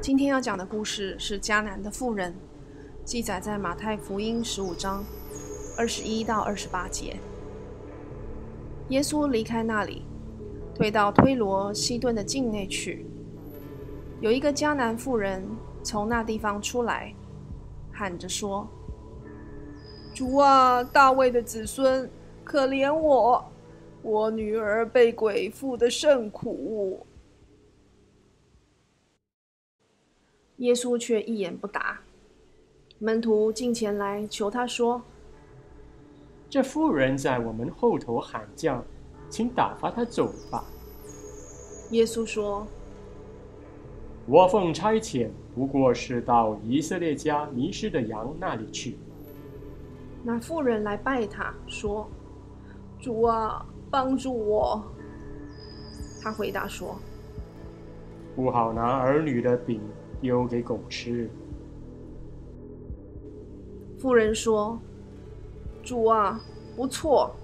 今天要讲的故事是迦南的妇人，记载在马太福音十五章二十一到二十八节。耶稣离开那里，退到推罗西顿的境内去。有一个迦南妇人从那地方出来，喊着说：“主啊，大卫的子孙，可怜我，我女儿被鬼附得甚苦。”耶稣却一言不答。门徒进前来求他说：“这妇人在我们后头喊叫，请打发她走吧。”耶稣说：“我奉差遣，不过是到以色列家迷失的羊那里去。”那妇人来拜他说：“主啊，帮助我。”他回答说：“不好拿儿女的饼。”丢给狗吃。妇人说：“主啊，不错，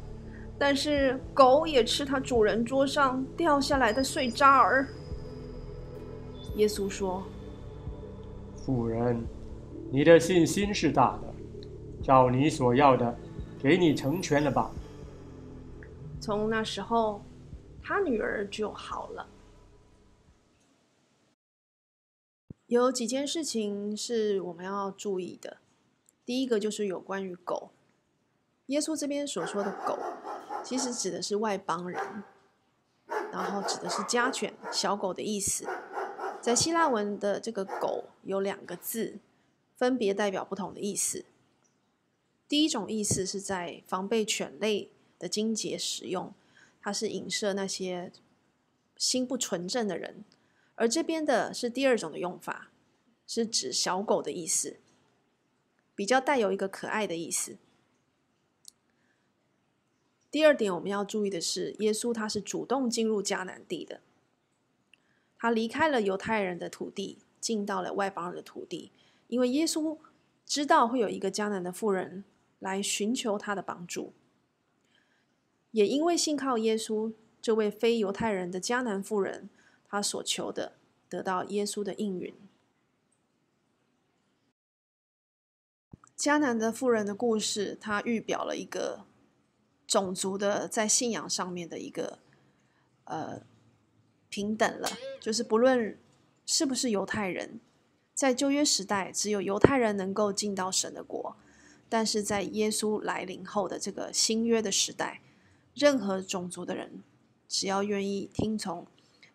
但是狗也吃它主人桌上掉下来的碎渣儿。”耶稣说：“妇人，你的信心是大的，照你所要的，给你成全了吧。”从那时候，他女儿就好了。有几件事情是我们要注意的。第一个就是有关于狗。耶稣这边所说的狗，其实指的是外邦人，然后指的是家犬、小狗的意思。在希腊文的这个“狗”有两个字，分别代表不同的意思。第一种意思是在防备犬类的精节使用，它是影射那些心不纯正的人。而这边的是第二种的用法，是指小狗的意思，比较带有一个可爱的意思。第二点我们要注意的是，耶稣他是主动进入迦南地的，他离开了犹太人的土地，进到了外邦人的土地，因为耶稣知道会有一个迦南的妇人来寻求他的帮助，也因为信靠耶稣这位非犹太人的迦南妇人。他所求的，得到耶稣的应允。迦南的妇人的故事，它预表了一个种族的在信仰上面的一个呃平等了，就是不论是不是犹太人，在旧约时代，只有犹太人能够进到神的国，但是在耶稣来临后的这个新约的时代，任何种族的人，只要愿意听从。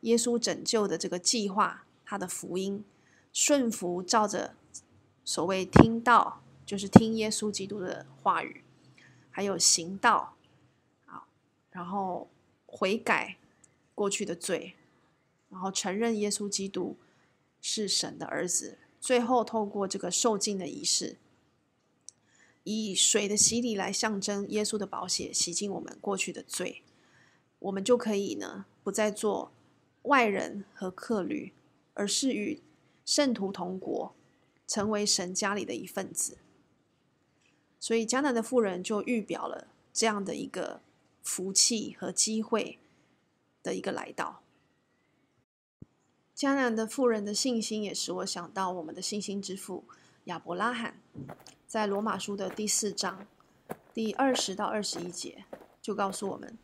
耶稣拯救的这个计划，他的福音顺服，照着所谓听道，就是听耶稣基督的话语，还有行道，啊，然后悔改过去的罪，然后承认耶稣基督是神的儿子，最后透过这个受浸的仪式，以水的洗礼来象征耶稣的宝血洗净我们过去的罪，我们就可以呢，不再做。外人和客旅，而是与圣徒同国，成为神家里的一份子。所以迦南的妇人就预表了这样的一个福气和机会的一个来到。迦南的妇人的信心也使我想到我们的信心之父亚伯拉罕，在罗马书的第四章第二十到二十一节就告诉我们。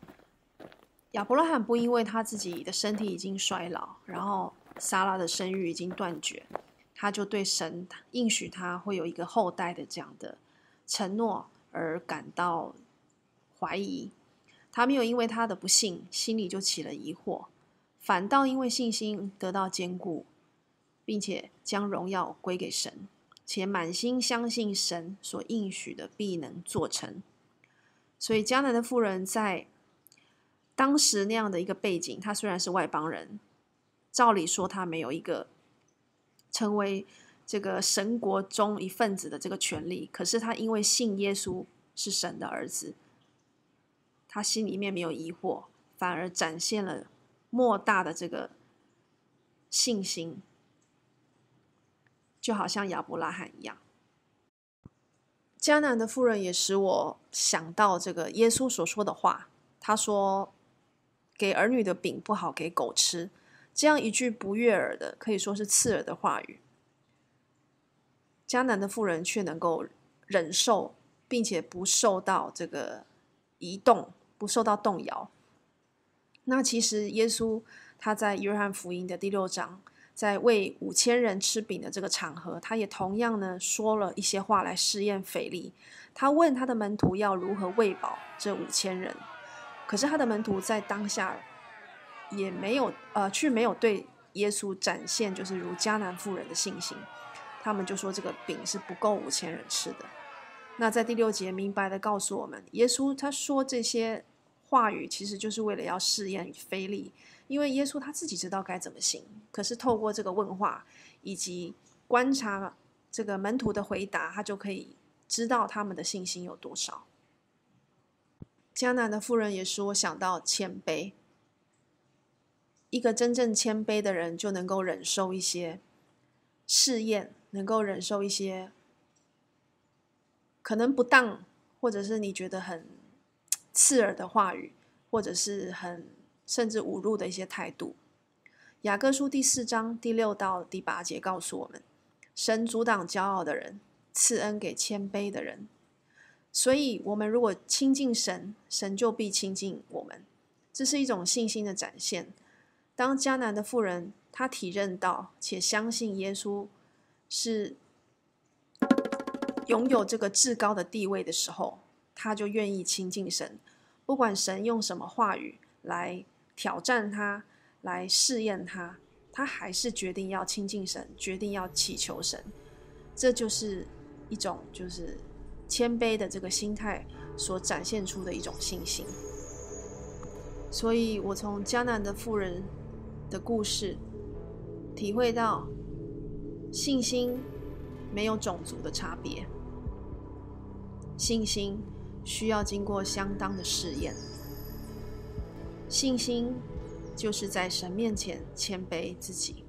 亚伯拉罕不因为他自己的身体已经衰老，然后撒拉的生育已经断绝，他就对神应许他会有一个后代的这样的承诺而感到怀疑。他没有因为他的不幸，心里就起了疑惑，反倒因为信心得到坚固，并且将荣耀归给神，且满心相信神所应许的必能做成。所以迦南的妇人在。当时那样的一个背景，他虽然是外邦人，照理说他没有一个成为这个神国中一份子的这个权利，可是他因为信耶稣是神的儿子，他心里面没有疑惑，反而展现了莫大的这个信心，就好像亚伯拉罕一样。迦南的妇人也使我想到这个耶稣所说的话，他说。给儿女的饼不好给狗吃，这样一句不悦耳的，可以说是刺耳的话语，迦南的妇人却能够忍受，并且不受到这个移动，不受到动摇。那其实耶稣他在约翰福音的第六章，在喂五千人吃饼的这个场合，他也同样呢说了一些话来试验腓力。他问他的门徒要如何喂饱这五千人，可是他的门徒在当下。也没有呃，却没有对耶稣展现就是如迦南妇人的信心，他们就说这个饼是不够五千人吃的。那在第六节明白的告诉我们，耶稣他说这些话语其实就是为了要试验腓力，因为耶稣他自己知道该怎么行，可是透过这个问话以及观察这个门徒的回答，他就可以知道他们的信心有多少。迦南的妇人也使我想到谦卑。一个真正谦卑的人，就能够忍受一些试验，能够忍受一些可能不当，或者是你觉得很刺耳的话语，或者是很甚至侮辱的一些态度。雅各书第四章第六到第八节告诉我们：神阻挡骄傲的人，赐恩给谦卑的人。所以，我们如果亲近神，神就必亲近我们。这是一种信心的展现。当迦南的妇人她体认到且相信耶稣是拥有这个至高的地位的时候，她就愿意亲近神，不管神用什么话语来挑战她、来试验她，她还是决定要亲近神，决定要祈求神。这就是一种就是谦卑的这个心态所展现出的一种信心。所以我从迦南的妇人的故事，体会到信心没有种族的差别，信心需要经过相当的试验，信心就是在神面前谦卑自己。